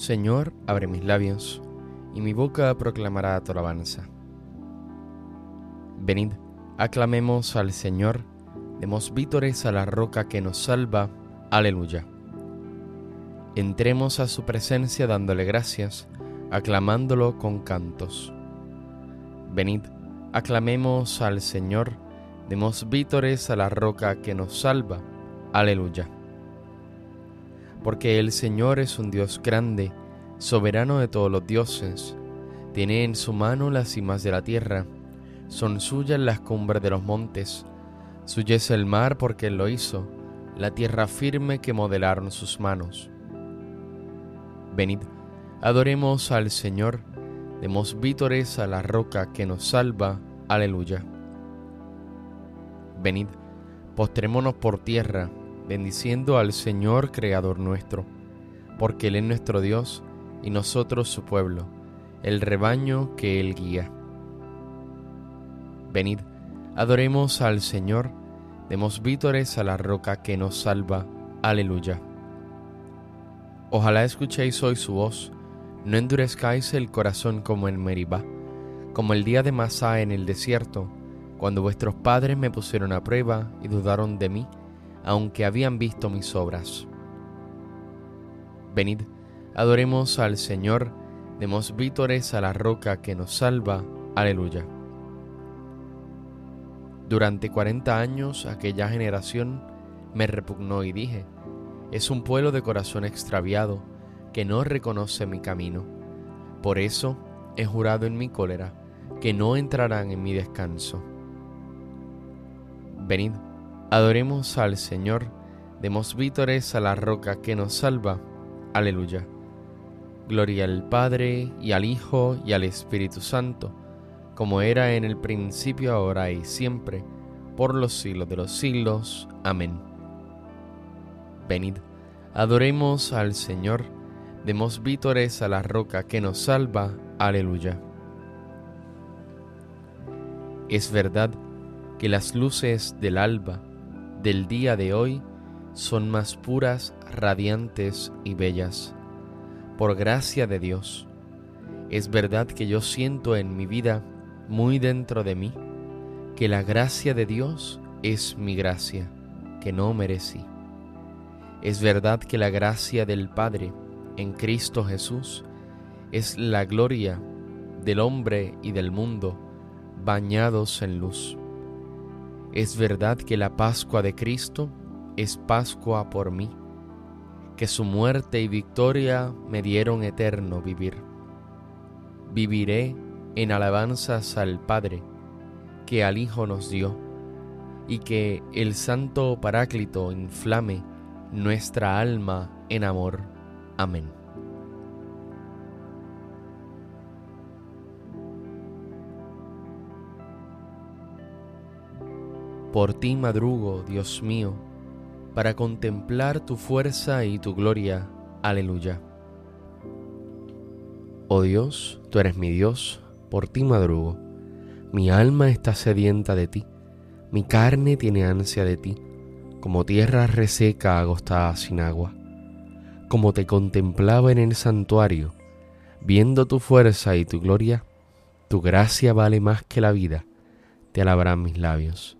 Señor, abre mis labios, y mi boca proclamará tu alabanza. Venid, aclamemos al Señor, demos vítores a la roca que nos salva. Aleluya. Entremos a su presencia dándole gracias, aclamándolo con cantos. Venid, aclamemos al Señor, demos vítores a la roca que nos salva. Aleluya. Porque el Señor es un Dios grande, soberano de todos los dioses, tiene en su mano las cimas de la tierra, son suyas las cumbres de los montes, suya es el mar porque él lo hizo, la tierra firme que modelaron sus manos. Venid, adoremos al Señor, demos vítores a la roca que nos salva. Aleluya. Venid, postrémonos por tierra, bendiciendo al Señor Creador nuestro, porque Él es nuestro Dios y nosotros su pueblo, el rebaño que Él guía. Venid, adoremos al Señor, demos vítores a la roca que nos salva. Aleluya. Ojalá escuchéis hoy su voz, no endurezcáis el corazón como en Meribá, como el día de Masá en el desierto, cuando vuestros padres me pusieron a prueba y dudaron de mí, aunque habían visto mis obras. Venid, adoremos al Señor, demos vítores a la roca que nos salva. Aleluya. Durante cuarenta años aquella generación me repugnó y dije, es un pueblo de corazón extraviado que no reconoce mi camino. Por eso he jurado en mi cólera que no entrarán en mi descanso. Venid, adoremos al Señor, demos vítores a la roca que nos salva. Aleluya. Gloria al Padre y al Hijo y al Espíritu Santo, como era en el principio, ahora y siempre, por los siglos de los siglos. Amén. Venid, adoremos al Señor, demos vítores a la roca que nos salva. Aleluya. Es verdad que las luces del alba del día de hoy son más puras, radiantes y bellas. Por gracia de Dios. Es verdad que yo siento en mi vida, muy dentro de mí, que la gracia de Dios es mi gracia, que no merecí. Es verdad que la gracia del Padre en Cristo Jesús es la gloria del hombre y del mundo bañados en luz. Es verdad que la Pascua de Cristo es Pascua por mí, que su muerte y victoria me dieron eterno vivir. Viviré en alabanzas al Padre, que al Hijo nos dio, y que el Santo Paráclito inflame nuestra alma en amor. Amén. Por ti madrugo, Dios mío, para contemplar tu fuerza y tu gloria. Aleluya. Oh Dios, tú eres mi Dios, por ti madrugo. Mi alma está sedienta de ti, mi carne tiene ansia de ti como tierra reseca agostada sin agua, como te contemplaba en el santuario, viendo tu fuerza y tu gloria, tu gracia vale más que la vida, te alabarán mis labios.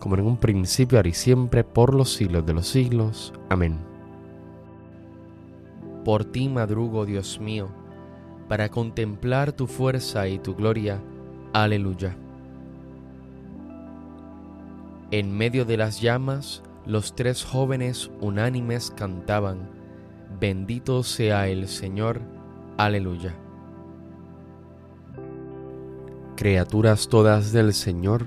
como en un principio, ahora y siempre, por los siglos de los siglos. Amén. Por ti madrugo, Dios mío, para contemplar tu fuerza y tu gloria. Aleluya. En medio de las llamas, los tres jóvenes unánimes cantaban, Bendito sea el Señor, aleluya. Criaturas todas del Señor,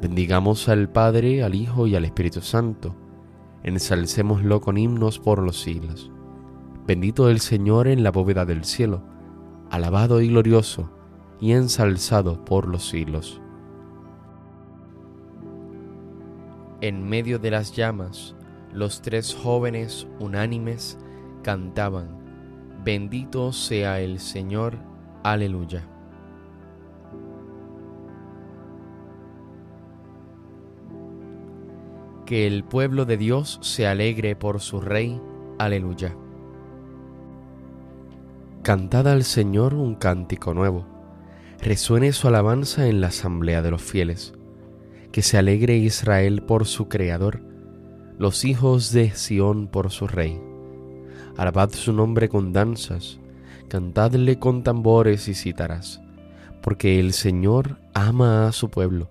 Bendigamos al Padre, al Hijo y al Espíritu Santo. Ensalcémoslo con himnos por los siglos. Bendito el Señor en la bóveda del cielo, alabado y glorioso y ensalzado por los siglos. En medio de las llamas, los tres jóvenes unánimes cantaban, Bendito sea el Señor, aleluya. Que el pueblo de Dios se alegre por su Rey, aleluya. Cantad al Señor un cántico nuevo, resuene su alabanza en la asamblea de los fieles, que se alegre Israel por su Creador, los hijos de Sión por su Rey. Alabad su nombre con danzas, cantadle con tambores y cítaras, porque el Señor ama a su pueblo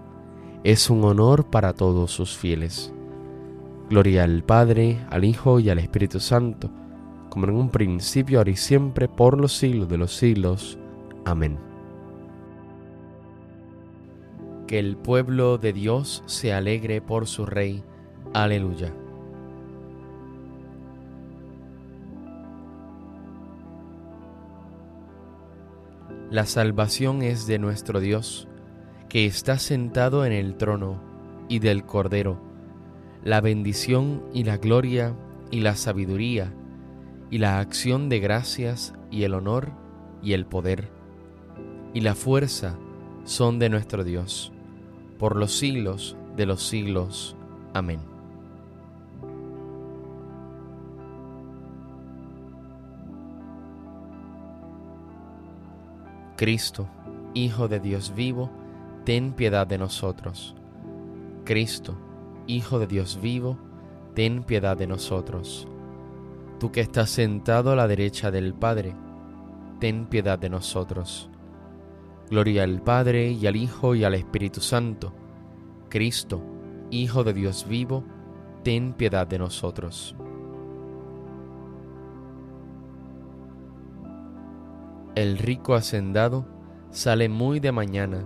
es un honor para todos sus fieles. Gloria al Padre, al Hijo y al Espíritu Santo, como en un principio, ahora y siempre, por los siglos de los siglos. Amén. Que el pueblo de Dios se alegre por su Rey. Aleluya. La salvación es de nuestro Dios, que está sentado en el trono, y del Cordero. La bendición y la gloria y la sabiduría y la acción de gracias y el honor y el poder y la fuerza son de nuestro Dios, por los siglos de los siglos. Amén. Cristo, Hijo de Dios vivo, ten piedad de nosotros. Cristo, Hijo de Dios vivo, ten piedad de nosotros. Tú que estás sentado a la derecha del Padre, ten piedad de nosotros. Gloria al Padre y al Hijo y al Espíritu Santo. Cristo, Hijo de Dios vivo, ten piedad de nosotros. El rico hacendado sale muy de mañana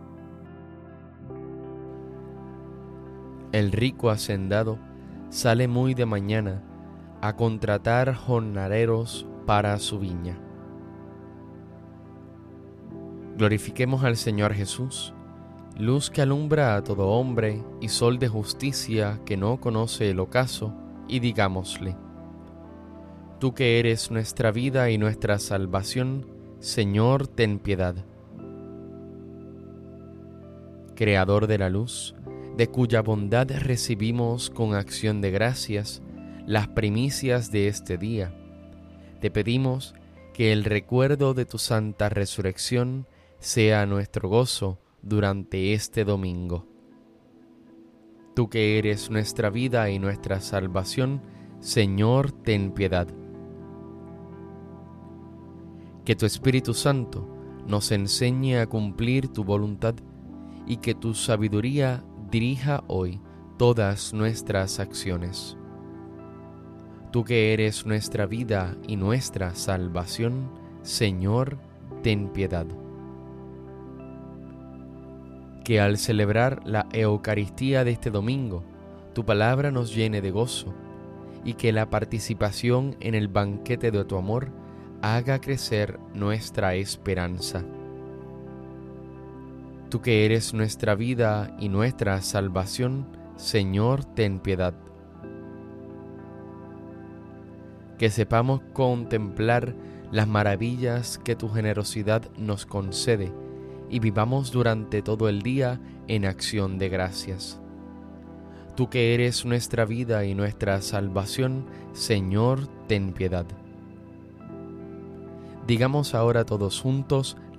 El rico hacendado sale muy de mañana a contratar jornaleros para su viña. Glorifiquemos al Señor Jesús, luz que alumbra a todo hombre y sol de justicia que no conoce el ocaso, y digámosle, Tú que eres nuestra vida y nuestra salvación, Señor, ten piedad. Creador de la luz, de cuya bondad recibimos con acción de gracias las primicias de este día, te pedimos que el recuerdo de tu santa resurrección sea nuestro gozo durante este domingo. Tú que eres nuestra vida y nuestra salvación, Señor, ten piedad que tu Espíritu Santo nos enseñe a cumplir tu voluntad y que tu sabiduría dirija hoy todas nuestras acciones. Tú que eres nuestra vida y nuestra salvación, Señor, ten piedad. Que al celebrar la Eucaristía de este domingo, tu palabra nos llene de gozo y que la participación en el banquete de tu amor haga crecer nuestra esperanza. Tú que eres nuestra vida y nuestra salvación, Señor, ten piedad. Que sepamos contemplar las maravillas que tu generosidad nos concede y vivamos durante todo el día en acción de gracias. Tú que eres nuestra vida y nuestra salvación, Señor, ten piedad. Digamos ahora todos juntos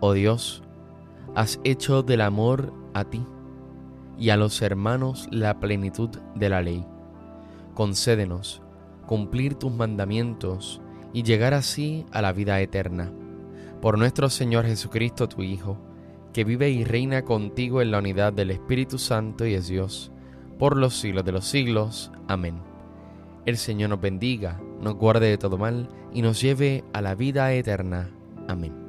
Oh Dios, has hecho del amor a ti y a los hermanos la plenitud de la ley. Concédenos cumplir tus mandamientos y llegar así a la vida eterna. Por nuestro Señor Jesucristo, tu Hijo, que vive y reina contigo en la unidad del Espíritu Santo y es Dios, por los siglos de los siglos. Amén. El Señor nos bendiga, nos guarde de todo mal y nos lleve a la vida eterna. Amén.